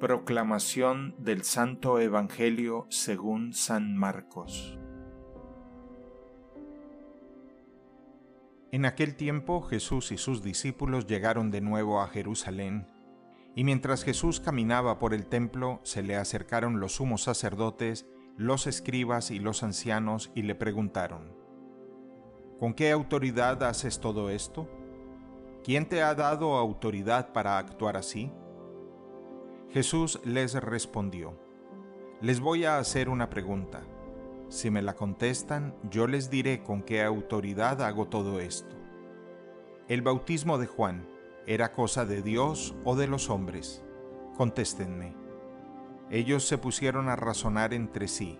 Proclamación del Santo Evangelio según San Marcos. En aquel tiempo Jesús y sus discípulos llegaron de nuevo a Jerusalén, y mientras Jesús caminaba por el templo, se le acercaron los sumos sacerdotes, los escribas y los ancianos y le preguntaron, ¿Con qué autoridad haces todo esto? ¿Quién te ha dado autoridad para actuar así? Jesús les respondió, Les voy a hacer una pregunta. Si me la contestan, yo les diré con qué autoridad hago todo esto. ¿El bautismo de Juan era cosa de Dios o de los hombres? Contéstenme. Ellos se pusieron a razonar entre sí.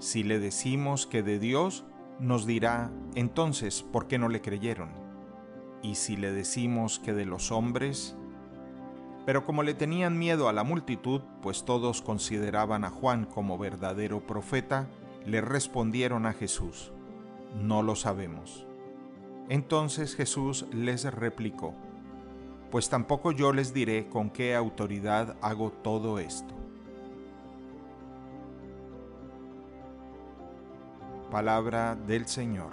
Si le decimos que de Dios, nos dirá, entonces, ¿por qué no le creyeron? ¿Y si le decimos que de los hombres? Pero como le tenían miedo a la multitud, pues todos consideraban a Juan como verdadero profeta, le respondieron a Jesús, no lo sabemos. Entonces Jesús les replicó, pues tampoco yo les diré con qué autoridad hago todo esto. Palabra del Señor.